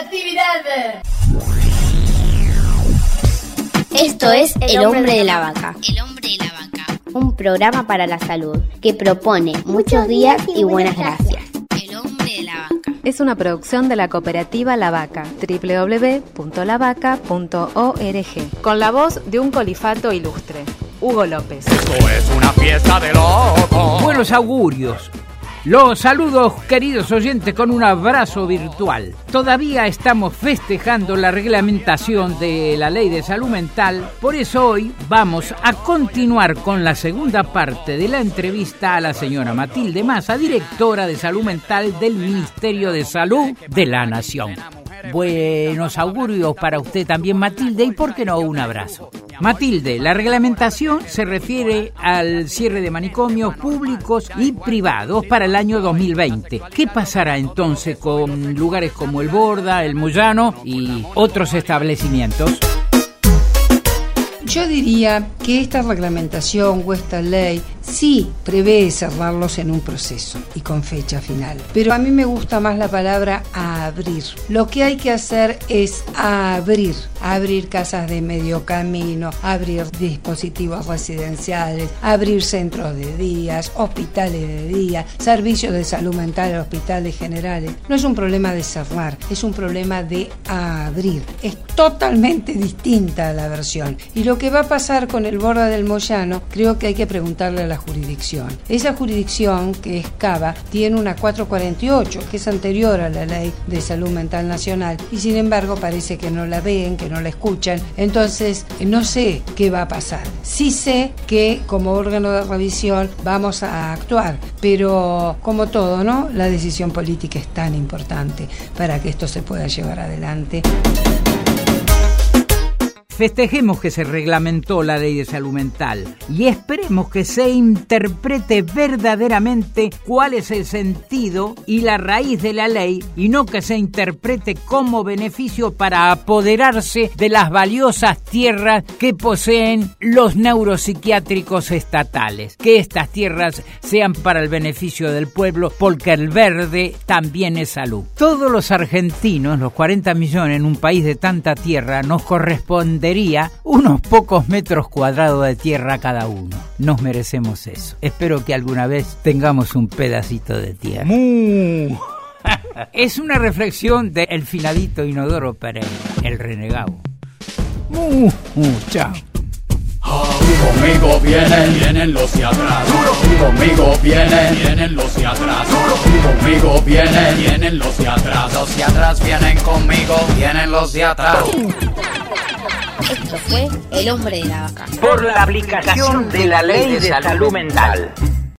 actividad. Esto es El hombre de la vaca. El hombre de la vaca. Un programa para la salud que propone muchos días y buenas gracias. El hombre de la vaca. Es una producción de la cooperativa La Vaca, www.lavaca.org, con la voz de un colifato ilustre, Hugo López. Esto es una fiesta de locos. Buenos augurios. Los saludos, queridos oyentes, con un abrazo virtual. Todavía estamos festejando la reglamentación de la ley de salud mental, por eso hoy vamos a continuar con la segunda parte de la entrevista a la señora Matilde Massa, directora de salud mental del Ministerio de Salud de la Nación. Buenos augurios para usted también, Matilde, y por qué no un abrazo. Matilde, la reglamentación se refiere al cierre de manicomios públicos y privados para el año 2020. ¿Qué pasará entonces con lugares como el Borda, el Moyano y otros establecimientos? Yo diría que esta reglamentación o esta ley sí prevé cerrarlos en un proceso y con fecha final. Pero a mí me gusta más la palabra abrir. Lo que hay que hacer es abrir, abrir casas de medio camino, abrir dispositivos residenciales, abrir centros de días, hospitales de día, servicios de salud mental, hospitales generales. No es un problema de cerrar, es un problema de abrir. Es totalmente distinta la versión. Y lo que va a pasar con el Borda del Moyano, creo que hay que preguntarle a la jurisdicción. Esa jurisdicción, que es Cava, tiene una 448, que es anterior a la ley de salud mental nacional, y sin embargo parece que no la ven, que no la escuchan. Entonces, no sé qué va a pasar. Sí sé que como órgano de revisión vamos a actuar, pero como todo, ¿no? La decisión política es tan importante para que esto se pueda llevar adelante. Festejemos que se reglamentó la ley de salud mental y esperemos que se interprete verdaderamente cuál es el sentido y la raíz de la ley y no que se interprete como beneficio para apoderarse de las valiosas tierras que poseen los neuropsiquiátricos estatales. Que estas tierras sean para el beneficio del pueblo porque el verde también es salud. Todos los argentinos, los 40 millones en un país de tanta tierra, nos corresponde unos pocos metros cuadrados de tierra cada uno. Nos merecemos eso. Espero que alguna vez tengamos un pedacito de tierra. es una reflexión de el finadito Inodoro Pereira, el renegado. Mu, chao. Conmigo vienen, vienen los de atrás. Conmigo vienen, vienen los de atrás. Conmigo vienen, vienen los de atrás. Los de atrás vienen conmigo, vienen los de atrás. Esto fue El hombre de la vaca. Por la aplicación de la ley de salud mental.